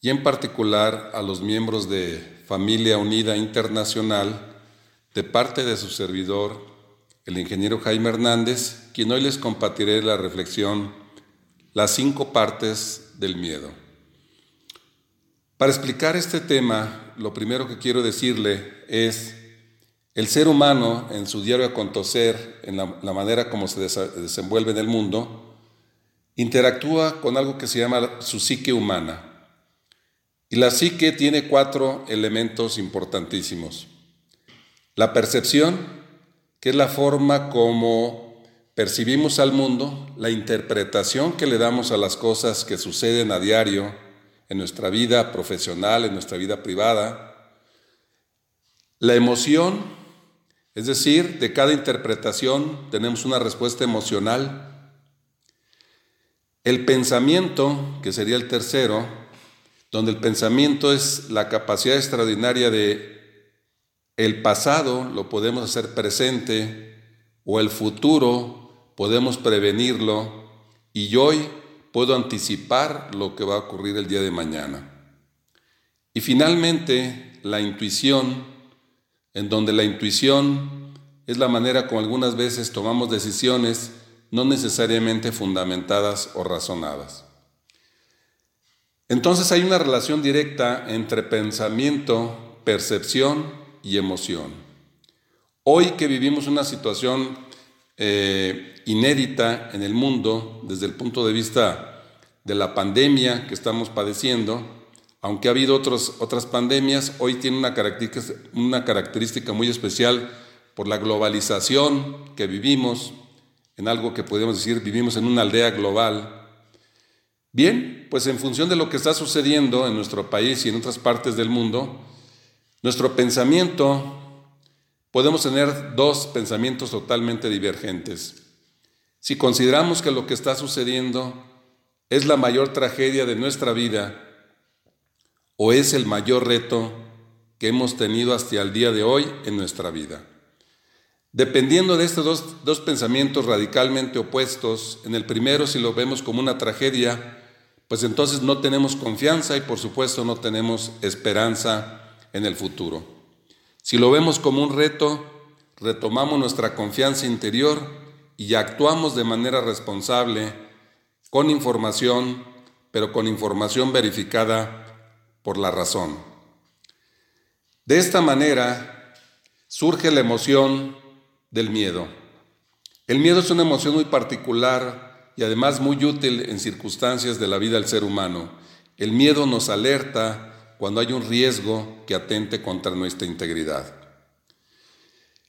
y en particular a los miembros de Familia Unida Internacional de parte de su servidor, el ingeniero Jaime Hernández, quien hoy les compartiré la reflexión Las cinco partes del miedo. Para explicar este tema, lo primero que quiero decirle es el ser humano en su diario acontecer, en la, manera como se desenvuelve en el mundo, interactúa con algo que se llama su psique humana. Y la psique tiene cuatro elementos importantísimos. La percepción, que es la forma como percibimos al mundo, la interpretación que le damos a las cosas que suceden a diario en nuestra vida profesional, en nuestra vida privada. La emoción, es decir, de cada interpretación tenemos una respuesta emocional el pensamiento, que sería el tercero, donde el pensamiento es la capacidad extraordinaria de el pasado lo podemos hacer presente o el futuro podemos prevenirlo y hoy puedo anticipar lo que va a ocurrir el día de mañana. Y finalmente, la intuición, en donde la intuición es la manera como algunas veces tomamos decisiones no necesariamente fundamentadas o razonadas. Entonces hay una relación directa entre pensamiento, percepción y emoción. Hoy que vivimos una situación eh, inédita en el mundo desde el punto de vista de la pandemia que estamos padeciendo, aunque ha habido otras pandemias, hoy tiene una característica, una característica muy especial por la globalización que vivimos, en algo que podemos decir vivimos en una aldea global. Bien, pues en función de lo que está sucediendo en nuestro país y en otras partes del mundo, nuestro pensamiento, podemos tener dos pensamientos totalmente divergentes. Si consideramos que lo que está sucediendo es la mayor tragedia de nuestra vida o es el mayor reto que hemos tenido hasta el día de hoy en nuestra vida. Dependiendo de estos dos, pensamientos radicalmente opuestos, en el primero si lo vemos como una tragedia, pues entonces no tenemos confianza y por supuesto no tenemos esperanza en el futuro. Si lo vemos como un reto, retomamos nuestra confianza interior y actuamos de manera responsable, con información, pero con información verificada por la razón. De esta manera surge la emoción del miedo. El miedo es una emoción muy particular y además muy útil en circunstancias de la vida del ser humano. El miedo nos alerta cuando hay un riesgo que atente contra nuestra integridad.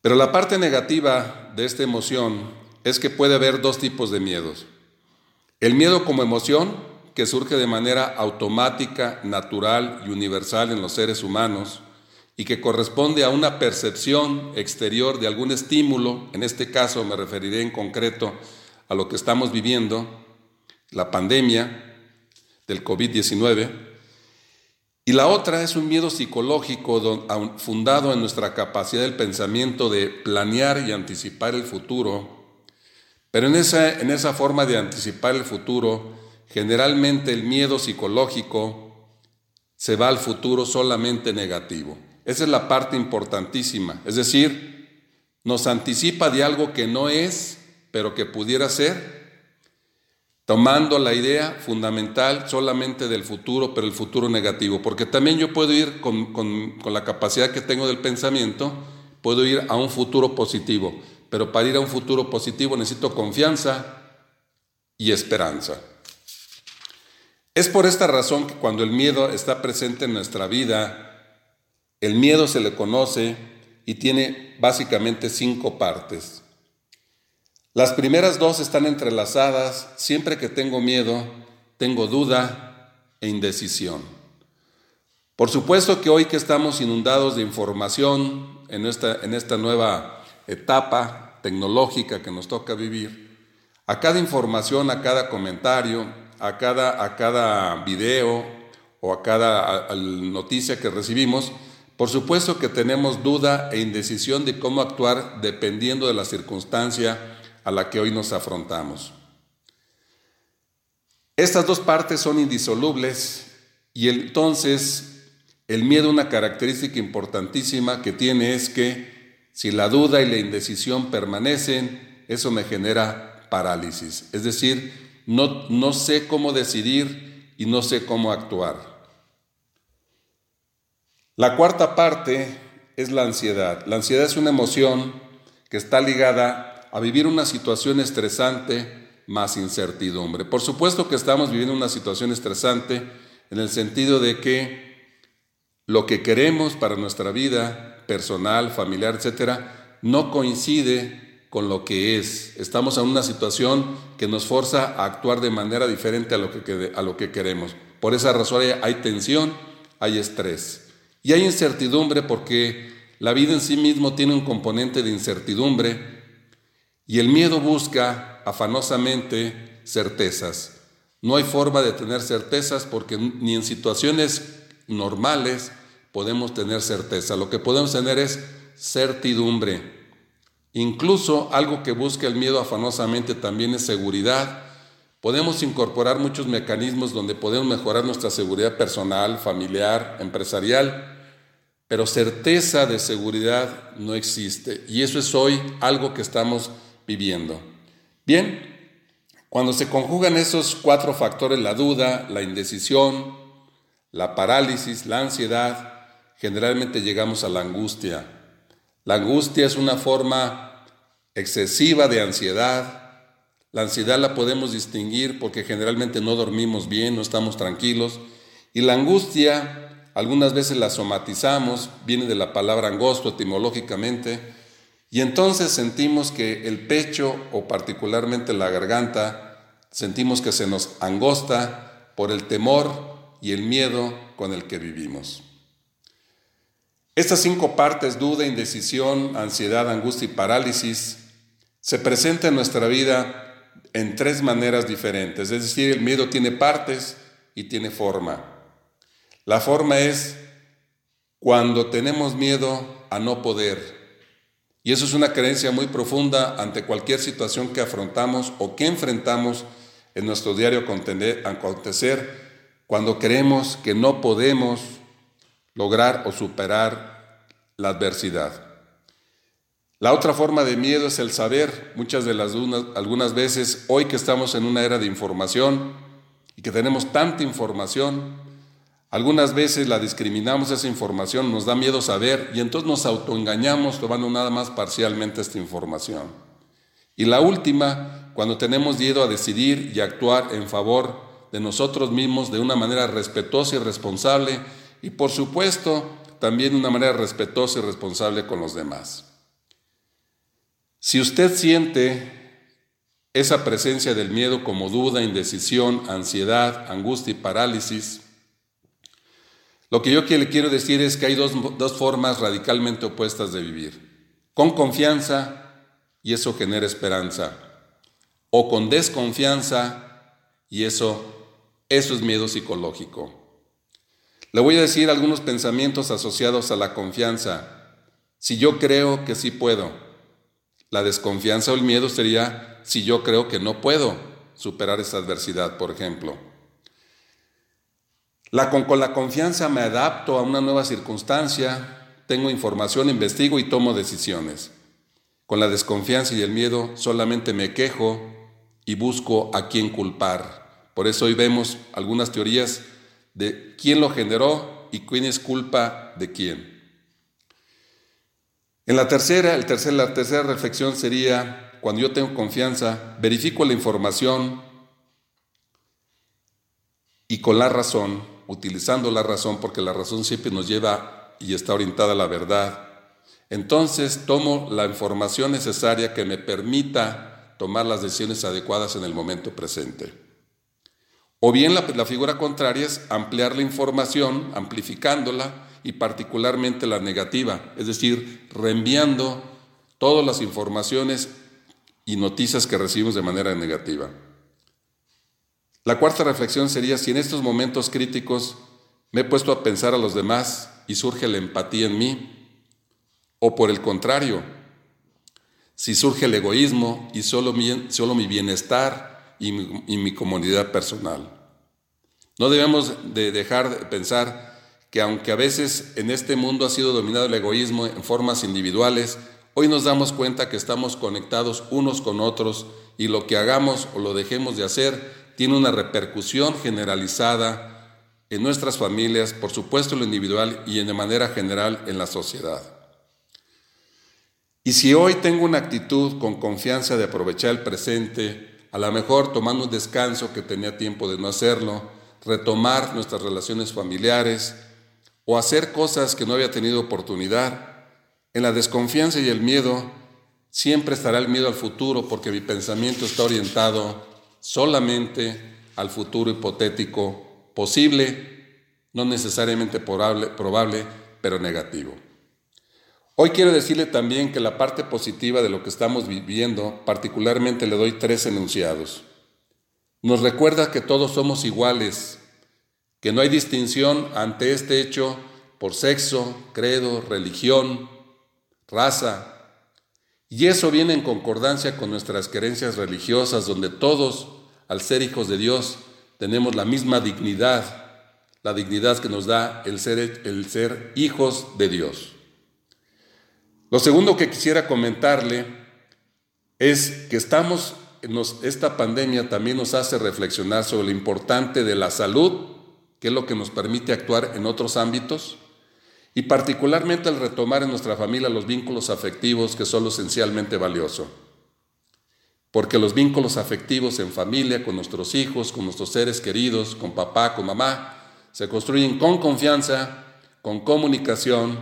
Pero la parte negativa de esta emoción es que puede haber dos tipos de miedos. El miedo como emoción, que surge de manera automática, natural y universal en los seres humanos, y que corresponde a una percepción exterior de algún estímulo, en este caso me referiré en concreto a lo que estamos viviendo, la pandemia del COVID-19, y la otra es un miedo psicológico fundado en nuestra capacidad del pensamiento de planear y anticipar el futuro, pero en esa, en esa forma de anticipar el futuro, generalmente el miedo psicológico se va al futuro solamente negativo. Esa es la parte importantísima. Es decir, nos anticipa de algo que no es, pero que pudiera ser, tomando la idea fundamental solamente del futuro, pero el futuro negativo. Porque también yo puedo ir con, con la capacidad que tengo del pensamiento, puedo ir a un futuro positivo. Pero para ir a un futuro positivo necesito confianza y esperanza. Es por esta razón que cuando el miedo está presente en nuestra vida, el miedo se le conoce y tiene básicamente cinco partes. Las primeras dos están entrelazadas. Siempre que tengo miedo, tengo duda e indecisión. Por supuesto que hoy que estamos inundados de información en esta, en esta nueva etapa tecnológica que nos toca vivir, a cada información, a cada comentario, a cada, a cada video o a cada noticia que recibimos, por supuesto que tenemos duda e indecisión de cómo actuar dependiendo de la circunstancia a la que hoy nos afrontamos. Estas dos partes son indisolubles y entonces el miedo, una característica importantísima que tiene es que si la duda y la indecisión permanecen, eso me genera parálisis. Es decir, no, no sé cómo decidir y no sé cómo actuar. La cuarta parte es la ansiedad. La ansiedad es una emoción que está ligada a vivir una situación estresante más incertidumbre. Por supuesto que estamos viviendo una situación estresante en el sentido de que lo que queremos para nuestra vida personal, familiar, etcétera, no coincide con lo que es. Estamos en una situación que nos forza a actuar de manera diferente a lo que, a lo que queremos. Por esa razón hay tensión, hay estrés. Y hay incertidumbre porque la vida en sí mismo tiene un componente de incertidumbre y el miedo busca afanosamente certezas. No hay forma de tener certezas porque ni en situaciones normales podemos tener certeza. Lo que podemos tener es certidumbre. Incluso algo que busca el miedo afanosamente también es seguridad. Podemos incorporar muchos mecanismos donde podemos mejorar nuestra seguridad personal, familiar, empresarial, pero certeza de seguridad no existe. Y eso es hoy algo que estamos viviendo. Bien, cuando se conjugan esos cuatro factores, la duda, la indecisión, la parálisis, la ansiedad, generalmente llegamos a la angustia. La angustia es una forma excesiva de ansiedad. La ansiedad la podemos distinguir porque generalmente no dormimos bien, no estamos tranquilos. Y la angustia algunas veces la somatizamos, viene de la palabra angosto etimológicamente, y entonces sentimos que el pecho o particularmente la garganta, sentimos que se nos angosta por el temor y el miedo con el que vivimos. Estas cinco partes, duda, indecisión, ansiedad, angustia y parálisis, se presentan en nuestra vida en tres maneras diferentes. Es decir, el miedo tiene partes y tiene forma. La forma es cuando tenemos miedo a no poder. Y eso es una creencia muy profunda ante cualquier situación que afrontamos o que enfrentamos en nuestro diario acontecer, cuando creemos que no podemos lograr o superar la adversidad. La otra forma de miedo es el saber. Muchas de las algunas veces, hoy que estamos en una era de información y que tenemos tanta información, algunas veces la discriminamos esa información, nos da miedo saber y entonces nos autoengañamos tomando nada más parcialmente esta información. Y la última, cuando tenemos miedo a decidir y actuar en favor de nosotros mismos de una manera respetuosa y responsable y por supuesto también de una manera respetuosa y responsable con los demás. Si usted siente esa presencia del miedo como duda, indecisión, ansiedad, angustia y parálisis, lo que yo le quiero decir es que hay dos, formas radicalmente opuestas de vivir. Con confianza y eso genera esperanza. O con desconfianza y eso, eso es miedo psicológico. Le voy a decir algunos pensamientos asociados a la confianza. Si yo creo que sí puedo. La desconfianza o el miedo sería si yo creo que no puedo superar esa adversidad, por ejemplo. Con, la confianza me adapto a una nueva circunstancia, tengo información, investigo y tomo decisiones. Con la desconfianza y el miedo solamente me quejo y busco a quién culpar. Por eso hoy vemos algunas teorías de quién lo generó y quién es culpa de quién. En la tercera, la tercera reflexión sería, cuando yo tengo confianza, verifico la información y con la razón utilizando la razón, porque la razón siempre nos lleva y está orientada a la verdad, entonces tomo la información necesaria que me permita tomar las decisiones adecuadas en el momento presente. O bien la, figura contraria es ampliar la información, amplificándola y particularmente la negativa, es decir, reenviando todas las informaciones y noticias que recibimos de manera negativa. La cuarta reflexión sería si en estos momentos críticos me he puesto a pensar a los demás y surge la empatía en mí, o por el contrario, si surge el egoísmo y solo mi, solo mi bienestar y mi, y mi comunidad personal. No debemos de dejar de pensar que aunque a veces en este mundo ha sido dominado el egoísmo en formas individuales, hoy nos damos cuenta que estamos conectados unos con otros y lo que hagamos o lo dejemos de hacer tiene una repercusión generalizada en nuestras familias, por supuesto en lo individual y de manera general en la sociedad. Y si hoy tengo una actitud con confianza de aprovechar el presente, a lo mejor tomando un descanso que tenía tiempo de no hacerlo, retomar nuestras relaciones familiares o hacer cosas que no había tenido oportunidad, en la desconfianza y el miedo siempre estará el miedo al futuro porque mi pensamiento está orientado solamente al futuro hipotético posible, no necesariamente probable, probable, pero negativo. Hoy quiero decirle también que la parte positiva de lo que estamos viviendo, particularmente le doy tres enunciados. Nos recuerda que todos somos iguales, que no hay distinción ante este hecho por sexo, credo, religión, raza, y eso viene en concordancia con nuestras creencias religiosas, donde todos, al ser hijos de Dios, tenemos la misma dignidad, la dignidad que nos da el ser, el ser hijos de Dios. Lo segundo que quisiera comentarle es que estamos, esta pandemia también nos hace reflexionar sobre lo importante de la salud, que es lo que nos permite actuar en otros ámbitos, y particularmente al retomar en nuestra familia los vínculos afectivos que son esencialmente valioso. Porque los vínculos afectivos en familia, con nuestros hijos, con nuestros seres queridos, con papá, con mamá, se construyen con confianza, con comunicación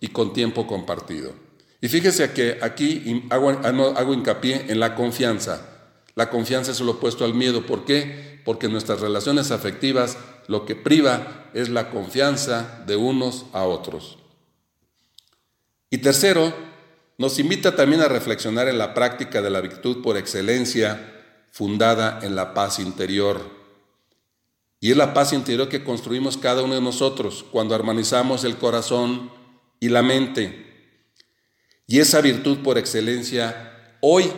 y con tiempo compartido. Y fíjese que aquí hago, hago hincapié en la confianza. La confianza es lo opuesto al miedo. ¿Por qué? Porque nuestras relaciones afectivas lo que priva es la confianza de unos a otros. Y tercero, nos invita también a reflexionar en la práctica de la virtud por excelencia fundada en la paz interior. Y es la paz interior que construimos cada uno de nosotros cuando armonizamos el corazón y la mente. Y esa virtud por excelencia, hoy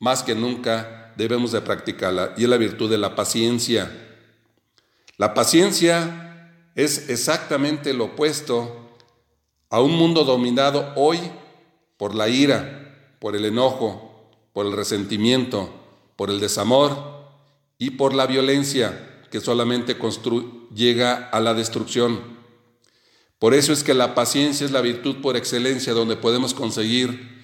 más que nunca debemos de practicarla, y es la virtud de la paciencia. La paciencia es exactamente lo opuesto a un mundo dominado hoy por la ira, por el enojo, por el resentimiento, por el desamor y por la violencia que solamente llega a la destrucción. Por eso es que la paciencia es la virtud por excelencia donde podemos conseguir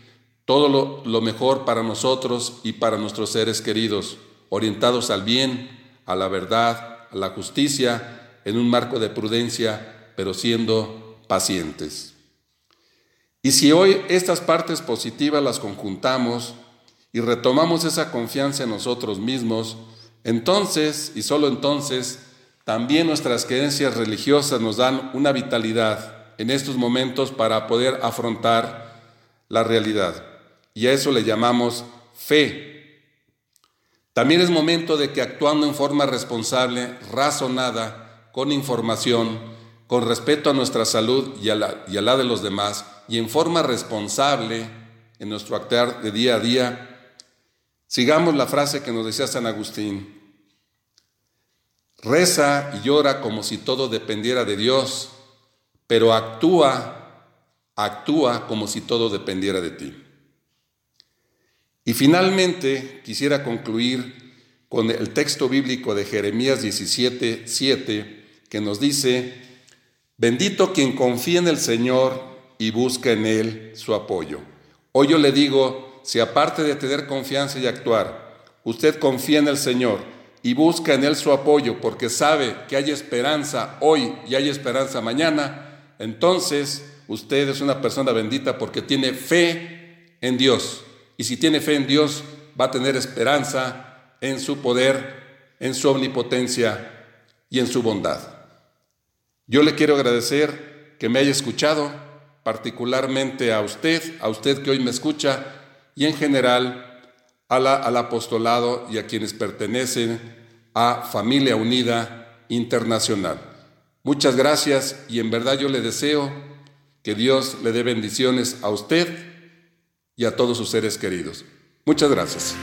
todo lo, mejor para nosotros y para nuestros seres queridos, orientados al bien, a la verdad, la justicia en un marco de prudencia, pero siendo pacientes. Y si hoy estas partes positivas las conjuntamos y retomamos esa confianza en nosotros mismos, entonces, y solo entonces, también nuestras creencias religiosas nos dan una vitalidad en estos momentos para poder afrontar la realidad. Y a eso le llamamos fe, también es momento de que actuando en forma responsable, razonada, con información, con respeto a nuestra salud y a, la, y a la de los demás, y en forma responsable en nuestro actuar de día a día, sigamos la frase que nos decía San Agustín. Reza y llora como si todo dependiera de Dios, pero actúa, actúa como si todo dependiera de ti. Y finalmente quisiera concluir con el texto bíblico de Jeremías 17, 7, que nos dice, bendito quien confía en el Señor y busca en Él su apoyo. Hoy yo le digo, si aparte de tener confianza y actuar, usted confía en el Señor y busca en Él su apoyo porque sabe que hay esperanza hoy y hay esperanza mañana, entonces usted es una persona bendita porque tiene fe en Dios y si tiene fe en Dios, va a tener esperanza en su poder, en su omnipotencia y en su bondad. Yo le quiero agradecer que me haya escuchado, particularmente a usted, a usted que hoy me escucha, y en general al apostolado y a quienes pertenecen a Familia Unida Internacional. Muchas gracias y en verdad yo le deseo que Dios le dé bendiciones a usted y a todos sus seres queridos. Muchas gracias.